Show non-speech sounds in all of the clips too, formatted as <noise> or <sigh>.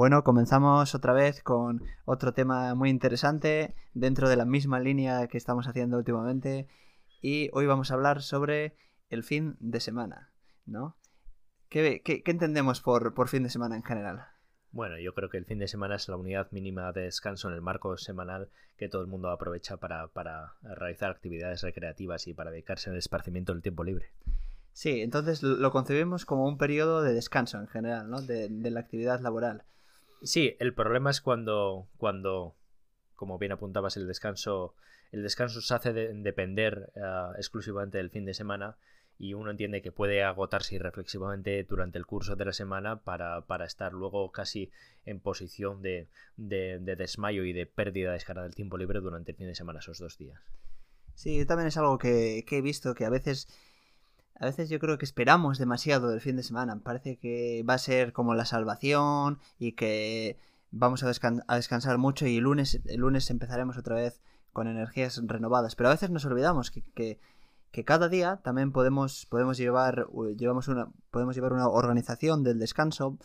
Bueno, comenzamos otra vez con otro tema muy interesante dentro de la misma línea que estamos haciendo últimamente y hoy vamos a hablar sobre el fin de semana, ¿no? ¿Qué, entendemos por, por fin de semana en general? Bueno, yo creo que el fin de semana es la unidad mínima de descanso en el marco semanal que todo el mundo aprovecha para, para realizar actividades recreativas y para dedicarse al esparcimiento del tiempo libre. Sí, entonces lo concebimos como un periodo de descanso en general, ¿no? De, de la actividad laboral. Sí, el problema es cuando, cuando, como bien apuntabas, el descanso, el descanso se hace depender eh, exclusivamente del fin de semana y uno entiende que puede agotarse irreflexivamente durante el curso de la semana para, para estar luego casi en posición de, de, desmayo y de pérdida de escala del tiempo libre durante el fin de semana, esos dos días. Sí, también es algo que, que he visto que a veces a veces yo creo que esperamos demasiado del fin de semana. Parece que va a ser como la salvación y que vamos a, descansar mucho y el lunes, el lunes empezaremos otra vez con energías renovadas. Pero a veces nos olvidamos que, cada día también podemos, podemos, llevar, llevamos una, podemos llevar una organización del descanso,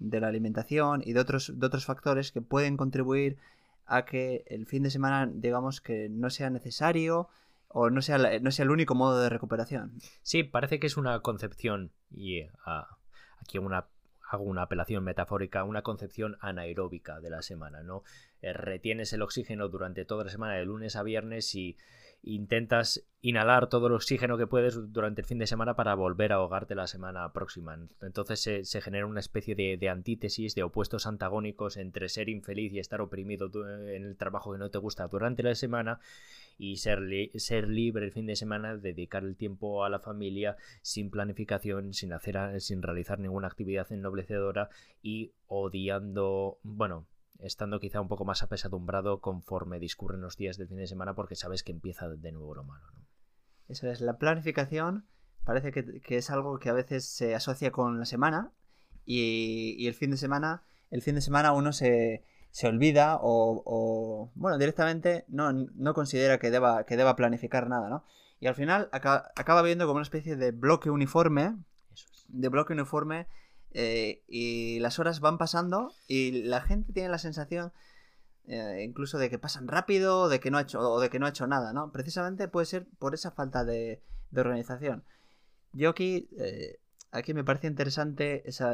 de la alimentación y de otros, de otros factores que pueden contribuir a que el fin de semana, digamos, que no sea necesario o no sea, no sea el único modo de recuperación. Sí, parece que es una concepción, y ah, aquí una, hago una apelación metafórica, una concepción anaeróbica de la semana, ¿no? Eh, retienes el oxígeno durante toda la semana, de lunes a viernes, y intentas inhalar todo el oxígeno que puedes durante el fin de semana para volver a ahogarte la semana próxima. Entonces se, genera una especie de, antítesis, de opuestos antagónicos entre ser infeliz y estar oprimido en el trabajo que no te gusta durante la semana y ser, ser libre el fin de semana, dedicar el tiempo a la familia sin planificación, sin, hacer, sin realizar ninguna actividad ennoblecedora y odiando, bueno, estando quizá un poco más apesadumbrado conforme discurren los días del fin de semana porque sabes que empieza de nuevo lo malo. ¿no? Eso es, la planificación parece que, es algo que a veces se asocia con la semana y, el fin de semana, el fin de semana uno se, se olvida o, bueno, directamente no, no, considera que deba, que deba planificar nada, ¿no? Y al final acaba, acaba viendo como una especie de bloque uniforme, de bloque uniforme eh, y las horas van pasando y la gente tiene la sensación eh, incluso de que pasan rápido de que no ha hecho, o de que no ha hecho nada, ¿no? Precisamente puede ser por esa falta de, organización. Yo aquí, eh, aquí me parece interesante esa,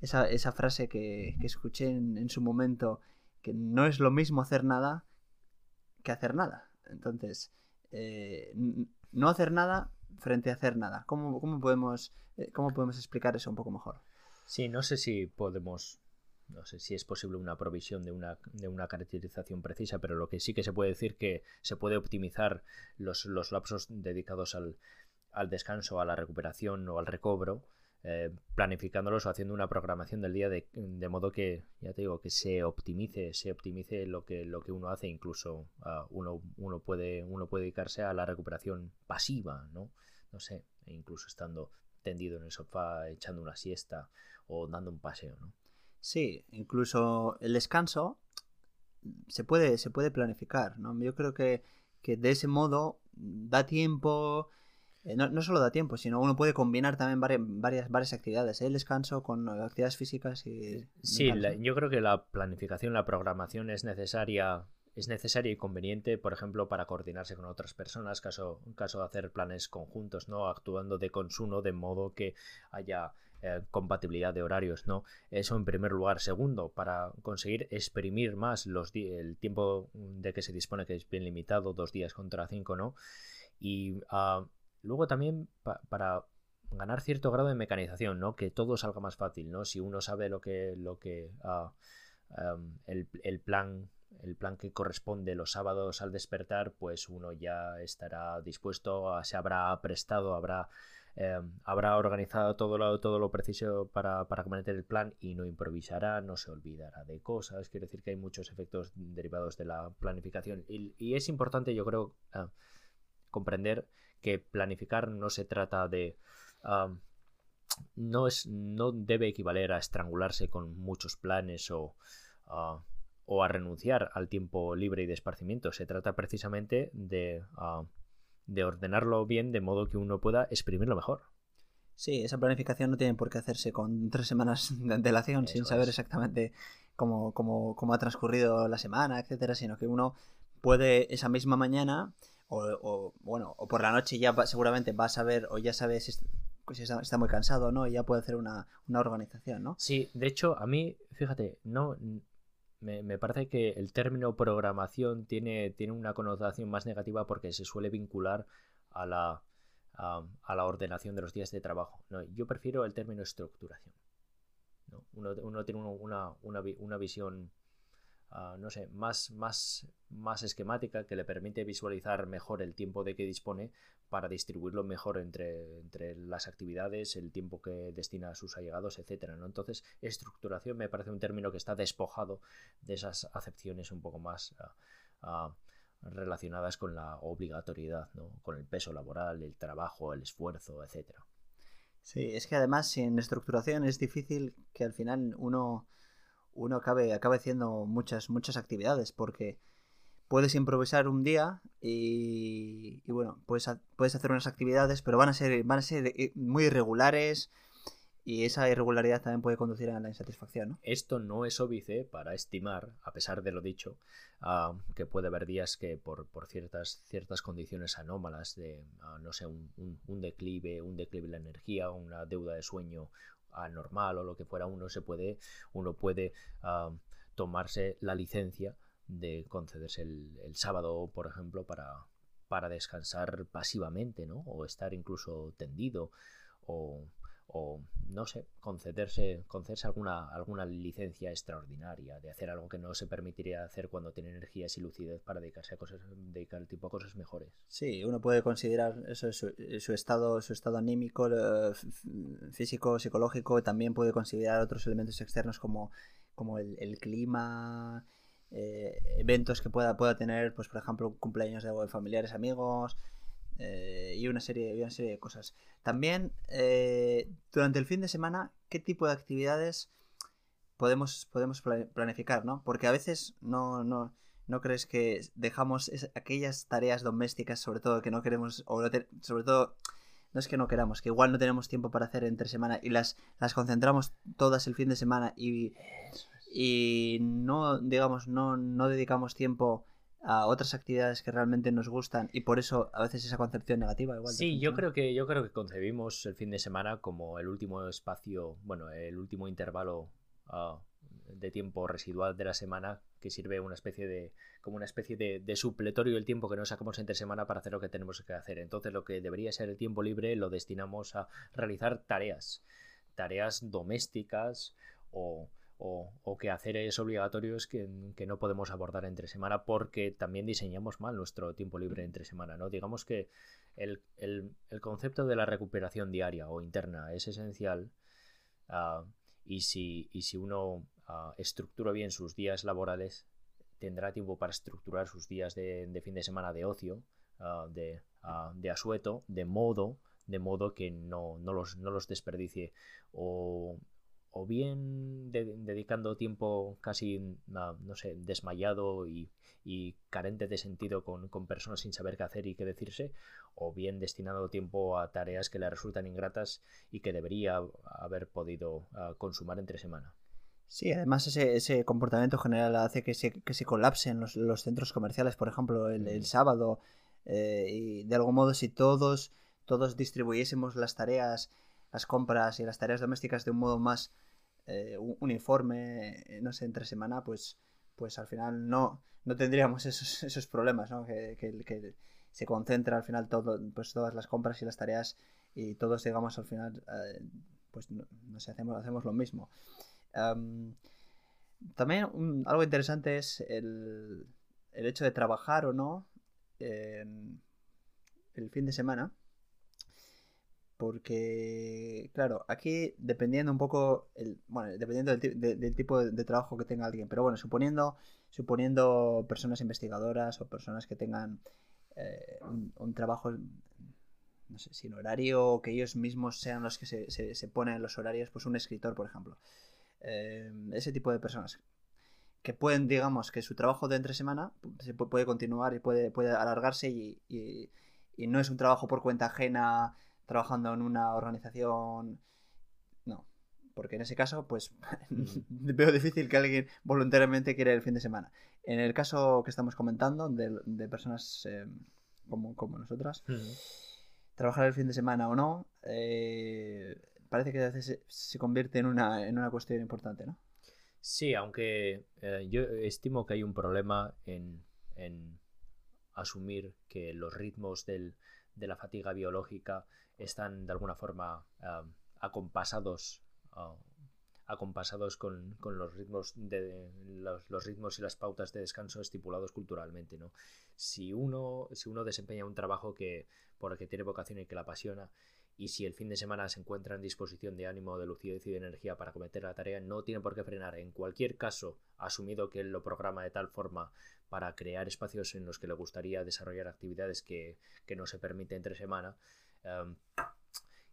esa, frase que, escuché en, su momento, que no es lo mismo hacer nada que hacer nada. Entonces, no hacer nada frente a hacer nada. ¿Cómo, cómo podemos, ¿Cómo podemos explicar eso un poco mejor? Sí, no sé si podemos, no sé si es posible una provisión de una, de una caracterización precisa, pero lo que sí que se puede decir que se puede optimizar los, los lapsos dedicados al, al, descanso, a la recuperación o al recobro, eh, planificándolos o haciendo una programación del día de, modo que, ya te digo, que se optimice, se optimice lo que, lo que uno hace, incluso uh, uno, uno, puede, uno puede dedicarse a la recuperación pasiva, ¿no? No sé, e incluso estando tendido en el sofá echando una siesta o dando un paseo, ¿no? Sí, incluso el descanso se puede, se puede planificar, ¿no? Yo creo que, de ese modo da tiempo, eh, no, solo da tiempo, sino uno puede combinar también varias, varias, actividades, ¿eh? el descanso con actividades físicas y... Sí, yo creo que la planificación, la programación es necesaria es necesaria y conveniente, por ejemplo, para coordinarse con otras personas, caso, caso de hacer planes conjuntos, ¿no? Actuando de consumo de modo que haya eh, compatibilidad de horarios, ¿no? Eso en primer lugar. Segundo, para conseguir exprimir más los el tiempo de que se dispone, que es bien limitado, dos días contra cinco, ¿no? Y uh, luego también para ganar cierto grado de mecanización, ¿no? Que todo salga más fácil, ¿no? Si uno sabe lo que, lo que uh, el, el plan el plan que corresponde los sábados al despertar, pues uno ya estará dispuesto, se habrá prestado, habrá, eh, habrá organizado todo lo, todo lo preciso para, para cometer el plan y no improvisará, no se olvidará de cosas. Quiere decir que hay muchos efectos derivados de la planificación. Y, es importante, yo creo, eh, comprender que planificar no se trata de... No, es, no debe equivaler a estrangularse con muchos planes o, ah, o a renunciar al tiempo libre y de esparcimiento. Se trata precisamente de, ah, de ordenarlo bien de modo que uno pueda exprimirlo mejor. Sí, esa planificación no tiene por qué hacerse con tres semanas <laughs> de antelación sin saber exactamente cómo, cómo, cómo ha transcurrido la semana, etcétera, sino que uno puede esa misma mañana o, bueno, o por la noche ya seguramente vas a ver o ya sabes si, está, muy cansado no y ya puede hacer una, organización, ¿no? Sí, de hecho, a mí, fíjate, no me, parece que el término programación tiene, tiene una connotación más negativa porque se suele vincular a la, a, la ordenación de los días de trabajo. No, yo prefiero el término estructuración. ¿no? Uno, uno, tiene una, una, una visión Ah, no sé, más, más, más esquemática que le permite visualizar mejor el tiempo de que dispone para distribuirlo mejor entre, entre las actividades, el tiempo que destina a sus allegados, etcétera. ¿no? Entonces, estructuración me parece un término que está despojado de esas acepciones un poco más ah, ah, relacionadas con la obligatoriedad, ¿no? con el peso laboral, el trabajo, el esfuerzo, etcétera. Sí, es que además sin estructuración es difícil que al final uno uno acabe, haciendo muchas, muchas actividades, porque puedes improvisar un día y, bueno, puedes, puedes hacer unas actividades, pero van a ser, van a ser eh, muy irregulares y esa irregularidad también puede conducir a la insatisfacción. Esto no es óbice para estimar, a pesar de lo dicho, ah, que puede haber días que por, ciertas, ciertas condiciones anómalas de, ah, no sé, un, un, declive, un declive de la energía, una deuda de sueño, anormal o lo que fuera, uno se puede, uno puede tomarse la licencia de concederse el, el, sábado, por ejemplo, para, para descansar pasivamente, ¿no? O estar incluso tendido, o, o no sé, concederse, concederse alguna, alguna licencia extraordinaria de hacer algo que no se permitiría hacer cuando tiene energías y lucidez para dedicarse a cosas, dedicar tipo a cosas mejores. Sí, uno puede considerar eso su, su estado, su estado anímico, físico, psicológico, también puede considerar otros elementos externos como, como el, el clima, eh, eventos que pueda, pueda tener, pues por ejemplo, cumpleaños de familiares, amigos, eh, y, una serie, una serie de cosas. También, eh, durante el fin de semana, ¿qué tipo de actividades podemos, podemos planificar? ¿no? Porque a veces no, no, no crees que dejamos aquellas tareas domésticas, sobre todo que no queremos, o sobre todo, no es que no queramos, que igual no tenemos tiempo para hacer entre semana y las, las concentramos todas el fin de semana y, y no, digamos, no, no dedicamos tiempo a otras actividades que realmente nos gustan y por eso a veces esa concepción negativa igual. Sí, yo creo que yo creo que concebimos el fin de semana como el último espacio, bueno, el último intervalo ah, de tiempo residual de la semana que sirve una especie de como una especie de, de, supletorio del tiempo que nos sacamos entre semana para hacer lo que tenemos que hacer. Entonces lo que debería ser el tiempo libre lo destinamos a realizar tareas, tareas domésticas o o, o quehaceres obligatorios que, que, no podemos abordar entre semana porque también diseñamos mal nuestro tiempo libre entre semana, ¿no? Digamos que el, el, el concepto de la recuperación diaria o interna es esencial uh, y, si, y si uno uh, estructura bien sus días laborales, tendrá tiempo para estructurar sus días de, de fin de semana de ocio, uh, de, de asueto, de modo de modo que no, no, los, no los desperdicie o, o bien dedicando tiempo casi, no, sé, desmayado y, carente de sentido con, personas sin saber qué hacer y qué decirse, o bien destinando tiempo a tareas que le resultan ingratas y que debería haber podido ah, consumar entre semana. Sí, además ese, ese comportamiento general hace que se, que se colapsen los, los centros comerciales, por ejemplo, el, el sábado, eh, y de algún modo si todos, todos distribuyésemos las tareas las compras y las tareas domésticas de un modo más eh, uniforme, eh, no sé, entre semana, pues, pues al final no, no tendríamos <laughs> esos, esos problemas, ¿no? Que, que, se concentra al final todo, pues todas las compras y las tareas y todos digamos al final, eh, pues no, sé, hacemos, hacemos lo mismo. también algo interesante es el, el, hecho de trabajar o no el fin de semana porque, claro, aquí dependiendo un poco, el, bueno, dependiendo del, tipo de, trabajo que tenga alguien, pero bueno, suponiendo, suponiendo personas investigadoras o personas que tengan eh, un, trabajo, no sé, sin horario o que ellos mismos sean los que se, se, ponen los horarios, pues un escritor, por ejemplo. Eh, ese tipo de personas que pueden, digamos, que su trabajo de entre semana se puede continuar y puede, puede alargarse y, y no es un trabajo por cuenta ajena trabajando en una organización. No. porque en ese caso, pues <laughs> veo difícil que alguien voluntariamente quiera el fin de semana. En el caso que estamos comentando, de, personas eh, como, como nosotras, trabajar el fin de semana o no, eh, parece que a veces se, convierte en una, en una cuestión importante, ¿no? Sí, aunque eh, yo estimo que hay un problema en, en asumir que los ritmos del, de la fatiga biológica están de alguna forma acompasados acompasados con, los ritmos de los, ritmos y las pautas de descanso estipulados culturalmente no si uno si uno desempeña un trabajo que por el que tiene vocación y que la apasiona y si el fin de semana se encuentra en disposición de ánimo, de lucidez y de energía para cometer la tarea, no tiene por qué frenar. En cualquier caso, asumido que él lo programa de tal forma para crear espacios en los que le gustaría desarrollar actividades que, no se permite entre semana. Em,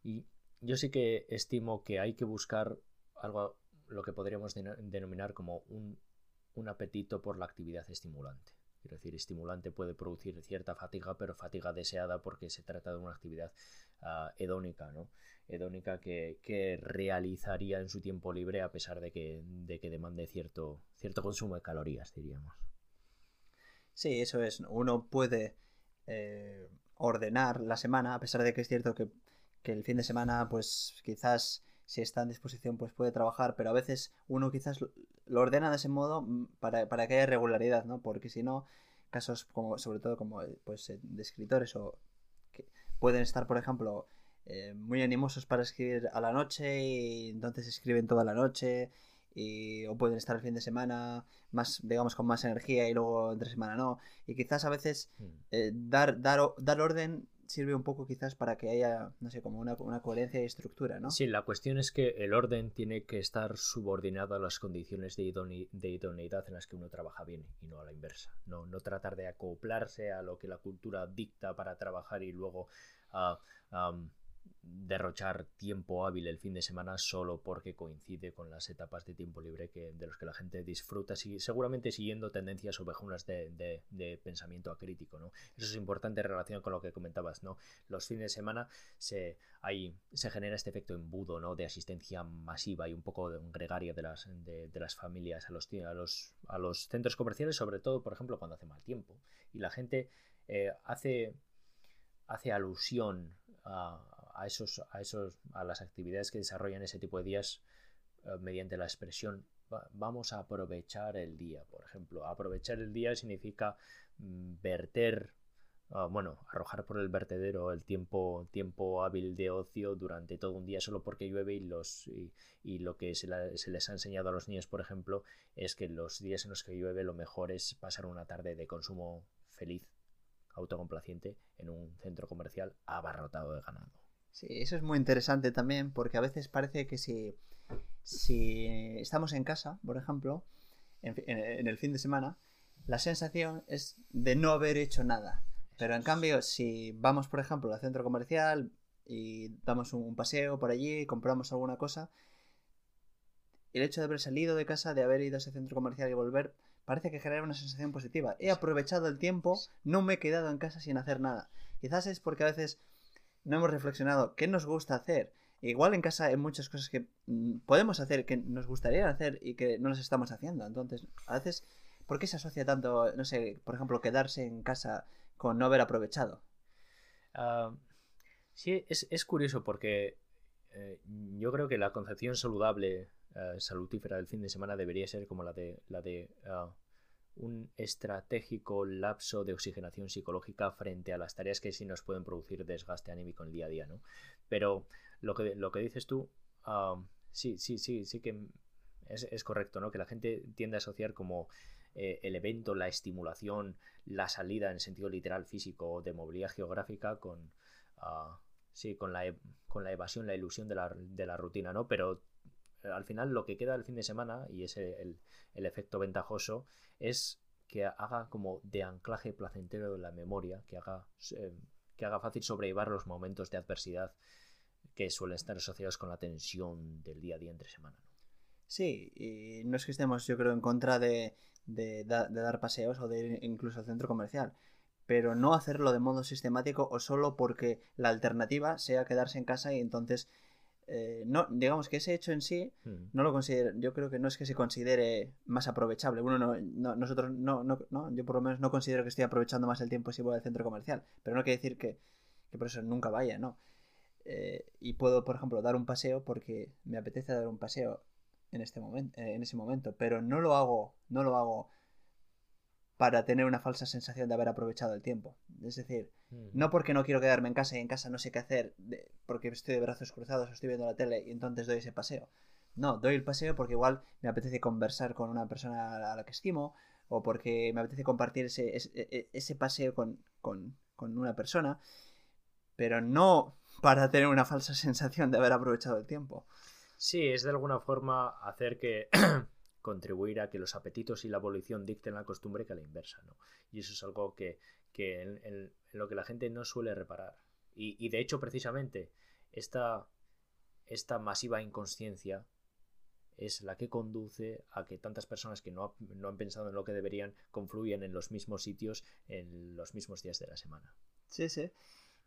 y yo sí que estimo que hay que buscar algo, lo que podríamos denominar como un, un apetito por la actividad estimulante. Quiero decir, estimulante puede producir cierta fatiga, pero fatiga deseada porque se trata de una actividad uh, hedónica, ¿no? Hedónica que, que, realizaría en su tiempo libre a pesar de que, de que demande cierto, cierto consumo de calorías, diríamos. Sí, eso es. Uno puede eh, ordenar la semana, a pesar de que es cierto que, el fin de semana, pues quizás si está en disposición, pues puede trabajar, pero a veces uno quizás lo ordena de ese modo mm, para, para que haya regularidad, ¿no? Porque si no, casos como, sobre todo como pues, eh, de escritores o que pueden estar, por ejemplo, eh, muy animosos para escribir a la noche y entonces escriben toda la noche y, o pueden estar el fin de semana más, digamos, con más energía y luego entre semana no. Y quizás a veces mm. eh, dar, dar, dar orden sirve un poco quizás para que haya, no sé, como una, coherencia y estructura, ¿no? Sí, la cuestión es que el orden tiene que estar subordinado a las condiciones de, idoneidad en las que uno trabaja bien y no a la inversa. No, no tratar de acoplarse a lo que la cultura dicta para trabajar y luego a derrochar tiempo hábil el fin de semana solo porque coincide con las etapas de tiempo libre que, de los que la gente disfruta, seguramente siguiendo tendencias ovejunas de, de, de, pensamiento acrítico. ¿no? Eso es importante en relación con lo que comentabas. ¿no? Los fines de semana se, hay, se genera este efecto embudo ¿no? de asistencia masiva y un poco gregaria de las, de, las familias a los, a, los, a los centros comerciales, sobre todo, por ejemplo, cuando hace mal tiempo. Y la gente eh, hace, hace alusión a a, esos, a, esos, a las actividades que desarrollan ese tipo de días eh, mediante la expresión vamos a aprovechar el día, por ejemplo. Aprovechar el día significa mm, verter, ah, bueno, arrojar por el vertedero el tiempo, tiempo hábil de ocio durante todo un día solo porque llueve y, los, y, lo que se, se, les ha enseñado a los niños, por ejemplo, es que los días en los que llueve lo mejor es pasar una tarde de consumo feliz, autocomplaciente, en un centro comercial abarrotado de ganado. Sí, eso es muy interesante también, porque a veces parece que si, si estamos en casa, por ejemplo, en, el fin de semana, la sensación es de no haber hecho nada. Pero en cambio, si vamos, por ejemplo, al centro comercial y damos un, paseo por allí, compramos alguna cosa, el hecho de haber salido de casa, de haber ido a ese centro comercial y volver, parece que genera una sensación positiva. He aprovechado el tiempo, no me he quedado en casa sin hacer nada. Quizás es porque a veces no hemos reflexionado qué nos gusta hacer. Igual en casa hay muchas cosas que mm, podemos hacer, que nos gustaría hacer y que no las estamos haciendo. Entonces, a veces, ¿por qué se asocia tanto, no sé, por ejemplo, quedarse en casa con no haber aprovechado? Ah, sí, es, curioso porque eh, yo creo que la concepción saludable, eh, salutífera del fin de semana debería ser como la de, la de ah, un estratégico lapso de oxigenación psicológica frente a las tareas que sí nos pueden producir desgaste anímico en el día a día, ¿no? Pero lo que, lo que dices tú, sí, sí, sí, sí que es, correcto, ¿no? Que la gente tiende a asociar como eh, el evento, la estimulación, la salida en sentido literal físico de movilidad geográfica con, ah, sí, con, la, e, con la evasión, la ilusión de la, de la rutina, ¿no? Pero al final lo que queda el fin de semana, y es el, efecto ventajoso, es que haga como de anclaje placentero de la memoria, que haga, eh, que haga fácil sobrellevar los momentos de adversidad que suelen estar asociados con la tensión del día a día entre semana. Sí, y no es que estemos, yo creo, en contra de, de, dar paseos o de ir incluso al centro comercial, pero no hacerlo de modo sistemático o solo porque la alternativa sea quedarse en casa y entonces eh, no, digamos que ese hecho en sí, Mm. no lo considero, yo creo que no es que se considere más aprovechable. Uno no, no- nosotros no, no, no, yo por lo menos no considero que estoy aprovechando más el tiempo si voy al centro comercial, pero no quiere decir que, que por eso nunca vaya, ¿no? Eh, y puedo, por ejemplo, dar un paseo porque me apetece dar un paseo en este momento, en ese momento, pero no lo hago, no lo hago para tener una falsa sensación de haber aprovechado el tiempo. Es decir, Mm. no porque no quiero quedarme en casa y en casa no sé qué hacer de- porque estoy de brazos cruzados o estoy viendo la tele y entonces doy ese paseo. No, doy el paseo porque igual me apetece conversar con una persona a la que estimo o porque me apetece compartir ese, ese, e- ese paseo con, con- con una persona, pero no para tener una falsa <laughs> sensación de haber aprovechado el tiempo. Sí, es de alguna forma hacer que <clears throat> contribuir a que los apetitos y la evolución dicten la costumbre que a la inversa, ¿no? Y eso es algo que, que en, en- lo que la gente no suele reparar. Y, y de hecho, precisamente, esta, esta masiva inconsciencia es la que conduce a que tantas personas que no, no han pensado en lo que deberían confluyen en los mismos sitios en los mismos días de la semana. Sí, sí.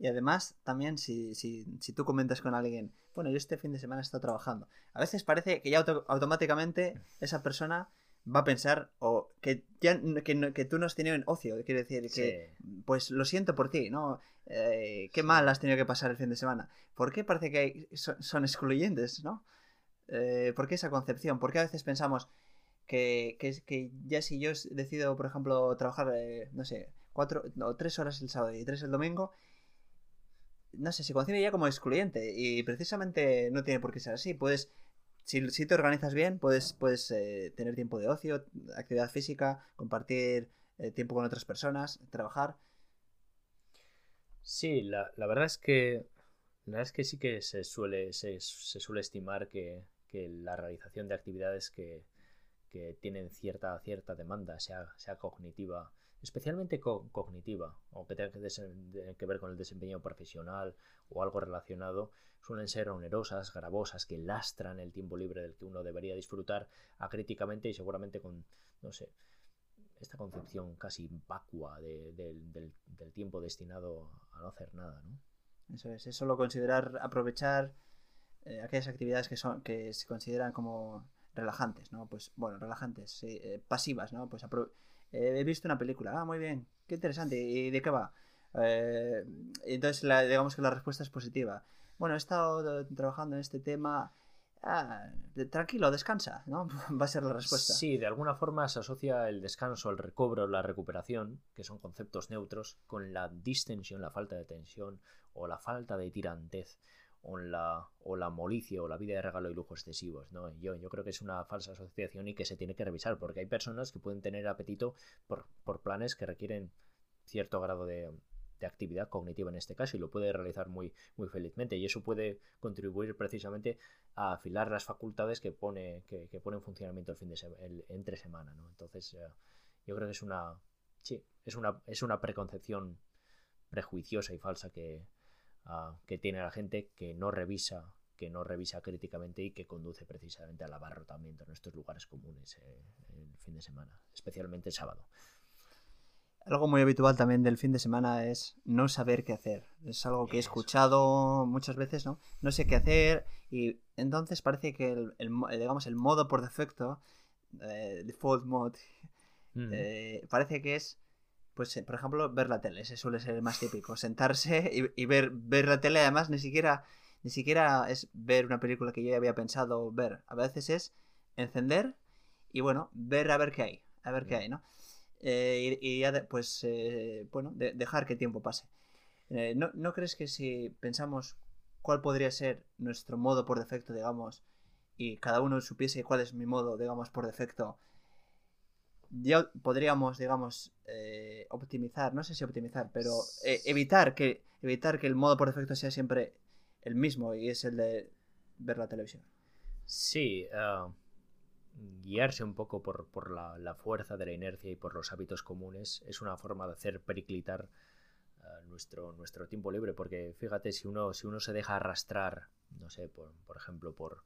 Y además, también si, si, si tú comentas con alguien, bueno, yo este fin de semana he estado trabajando, a veces parece que ya auto- automáticamente esa persona va a pensar o que ya que, no- que tú no has tenido en ocio, quiere decir que pues lo siento por ti, ¿no? Eh, qué Sí. mal has tenido que pasar el fin de semana. ¿Por qué parece que hay- son, son excluyentes, ¿no? Eh, ¿Por qué esa concepción? ¿Por qué a veces pensamos que, que, ya si yo decido, por ejemplo, trabajar, eh, no sé, cuatro o tres horas el sábado y tres el domingo, no sé, se concibe ya como excluyente y precisamente no tiene por qué ser así. Puedes, si, si te organizas bien, puedes, puedes eh, tener tiempo de ocio, actividad física, compartir eh, tiempo con otras personas, trabajar. Sí, la, la verdad es que la verdad es que sí que se suele, se, se suele estimar que, que la realización de actividades que, que tienen cierta, cierta demanda, sea, sea cognitiva, especialmente co- cognitiva, o que tenga que, ver con el desempeño profesional o algo relacionado, suelen ser onerosas, gravosas, que lastran el tiempo libre del que uno debería disfrutar acríticamente y seguramente con, no sé, esta concepción casi vacua de- del- del- tiempo destinado a no hacer nada, ¿no? Eso es, es solo considerar, aprovechar eh, aquellas actividades que son que se consideran como relajantes, ¿no? Pues bueno, relajantes, eh, pasivas, ¿no? Pues apro- eh, he visto una película, ah, muy bien, qué interesante, ¿y de qué va? Eh, entonces, la- digamos que la respuesta es positiva. Bueno, he estado eh, trabajando en este tema, ah, tranquilo, descansa, ¿no? <laughs> Va a ser la respuesta. Sí, de alguna forma se asocia el descanso, el recobro, la recuperación, que son conceptos neutros, con la distensión, la falta de tensión o la falta de tirantez o la, o la o la vida de regalo y lujo excesivos. ¿no? Yo, yo creo que es una falsa asociación y que se tiene que revisar porque hay personas que pueden tener apetito por, por planes que requieren cierto grado de, de actividad cognitiva en este caso y lo puede realizar muy, muy felizmente y eso puede contribuir precisamente a afilar las facultades que pone, que, que pone en funcionamiento el fin de el, entre semana, ¿no? Entonces, eh, yo creo que es una sí, es una, es una preconcepción prejuiciosa y falsa que, ah, que tiene la gente que no revisa que no revisa críticamente y que conduce precisamente al abarrotamiento en estos lugares comunes eh, el fin de semana, especialmente el sábado. Algo muy habitual también del fin de semana es no saber qué hacer. Es algo que he escuchado muchas veces, ¿no? No sé qué hacer y entonces parece que el, el mo- digamos, el modo por defecto, eh, default mode, Mm. eh, parece que es, pues, eh, por ejemplo, ver la tele. Ese suele ser el más típico. Sentarse <laughs> y, y ver, ver la tele, además, ni siquiera, ni siquiera es ver una película que yo ya había pensado ver. A veces es encender y, bueno, ver a ver qué hay. A ver qué hay, ¿no? Eh, y, y ya, de- pues, eh, bueno, de- dejar que el tiempo pase. Eh, ¿no, ¿No crees que si pensamos cuál podría ser nuestro modo por defecto, digamos, y cada uno supiese cuál es mi modo, digamos, por defecto, ya podríamos, digamos, eh, optimizar, no sé si optimizar, pero eh, evitar que evitar que el modo por defecto sea siempre el mismo y es el de ver la televisión. Sí, ah, guiarse un poco por, por la, la fuerza de la inercia y por los hábitos comunes es una forma de hacer periclitar ah, nuestro, nuestro tiempo libre, porque fíjate, si uno, si uno se deja arrastrar, no sé, por, por ejemplo, por,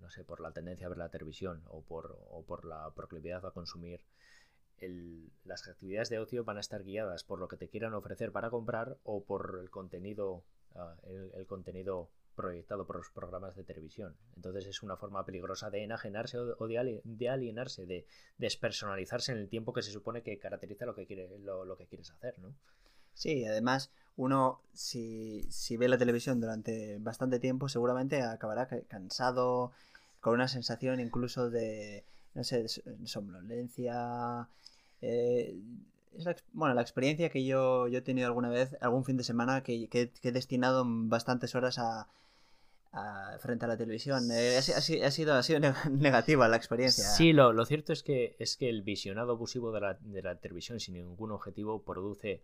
no sé, por la tendencia a ver la televisión o por, o por la proclividad a consumir, el- las actividades de ocio van a estar guiadas por lo que te quieran ofrecer para comprar o por el contenido, ah, el, el contenido proyectado por los programas de televisión. Entonces es una forma peligrosa de enajenarse o de, alienarse, de despersonalizarse en el tiempo que se supone que caracteriza lo que, quiere, lo, que quieres hacer, ¿no? Sí, además uno si, si ve la televisión durante bastante tiempo seguramente acabará cansado, con una sensación incluso de, no sé, somnolencia. Eh, es la, bueno, la experiencia que yo, yo he tenido alguna vez, algún fin de semana, que, que, he destinado bastantes horas a, frente a la televisión. Eh, ha, sido, ha sido <laughs> negativa la experiencia. Sí, lo, lo, cierto es que, es que el visionado abusivo de la, de la televisión sin ningún objetivo produce,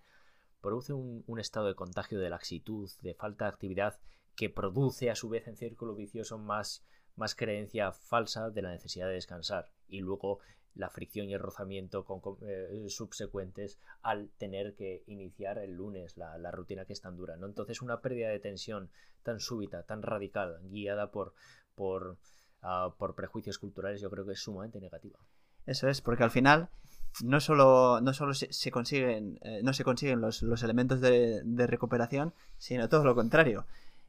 produce un, estado de contagio de laxitud, de falta de actividad, que produce a su vez en círculo vicioso más, más creencia falsa de la necesidad de descansar. Y luego la fricción y el rozamiento con, eh, subsecuentes al tener que iniciar el lunes la, rutina que es tan dura. ¿no? Entonces una pérdida de tensión tan súbita, tan radical, guiada por, por, ah, prejuicios culturales, yo creo que es sumamente negativa. Eso es, porque al final no solo, no solo se, consiguen, eh, no se consiguen los, los elementos de, de recuperación, sino todo lo contrario.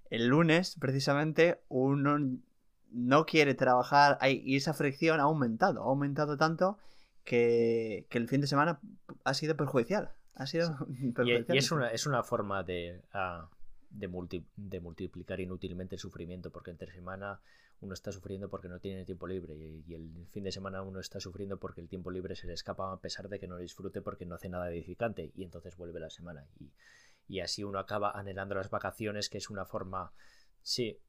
El lunes, precisamente, uno no quiere trabajar y esa fricción ha aumentado, ha aumentado tanto que, el fin de semana ha sido perjudicial. Ha sido <laughs> perjudicial. Y, es, una, es una forma de, ah, de, multiplicar inútilmente el sufrimiento, porque entre semana uno está sufriendo porque no tiene tiempo libre y, el fin de semana uno está sufriendo porque el tiempo libre se le escapa a pesar de que no lo disfrute porque no hace nada edificante y entonces vuelve la semana y, y así uno acaba anhelando las vacaciones que es una forma sí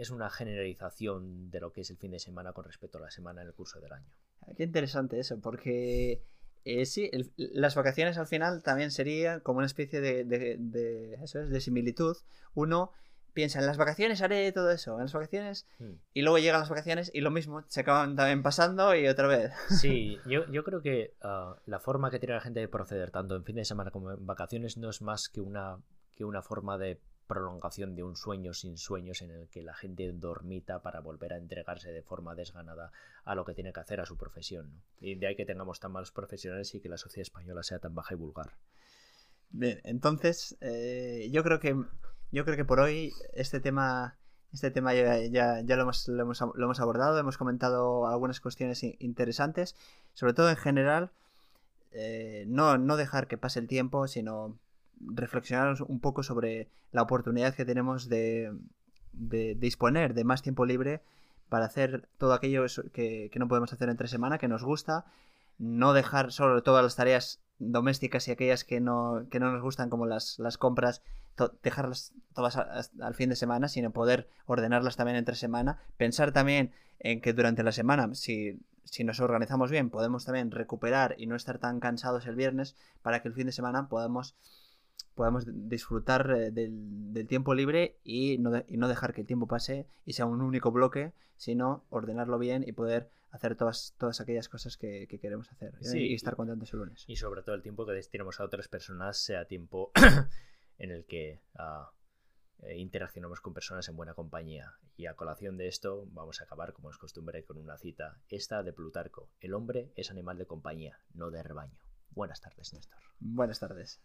es una generalización de lo que es el fin de semana con respecto a la semana en el curso del año. Ah, qué interesante eso, porque eh, sí, las vacaciones al final también serían como una especie de, eso es, de similitud. Uno piensa, en las vacaciones haré todo eso, en las vacaciones, hmm. y luego llegan las vacaciones y lo mismo, se acaban también pasando y otra vez. Sí, <laughs> yo, creo que ah, la forma que tiene la gente de proceder, tanto en fin de semana como en vacaciones, no es más que una, que una forma de prolongación de un sueño sin sueños en el que la gente dormita para volver a entregarse de forma desganada a lo que tiene que hacer a su profesión. Y de ahí que tengamos tan malos profesionales y que la sociedad española sea tan baja y vulgar. Bien, entonces eh, yo creo que yo creo que por hoy este tema este tema ya, ya, lo, hemos, lo, hemos, abordado, hemos comentado algunas cuestiones interesantes, sobre todo en general, eh, no, no dejar que pase el tiempo, sino reflexionar un poco sobre la oportunidad que tenemos de, disponer de más tiempo libre para hacer todo aquello que, no podemos hacer entre semana, que nos gusta, no dejar solo todas las tareas domésticas y aquellas que no, que no nos gustan como las, las compras, dejarlas todas al fin de semana, sino poder ordenarlas también entre semana, pensar también en que durante la semana, si, si nos organizamos bien, podemos también recuperar y no estar tan cansados el viernes para que el fin de semana podamos podamos disfrutar eh, del, tiempo libre y no, y no, dejar que el tiempo pase y sea un único bloque, sino ordenarlo bien y poder hacer todas, todas aquellas cosas que, queremos hacer ¿eh? y estar contentos el lunes. Y sobre todo el tiempo que destinamos a otras personas sea tiempo <coughs> en el que ah, eh, interaccionamos con personas en buena compañía. Y a colación de esto vamos a acabar, como es costumbre, con una cita, esta de Plutarco. El hombre es animal de compañía, no de rebaño. Buenas tardes, Néstor. Buenas tardes.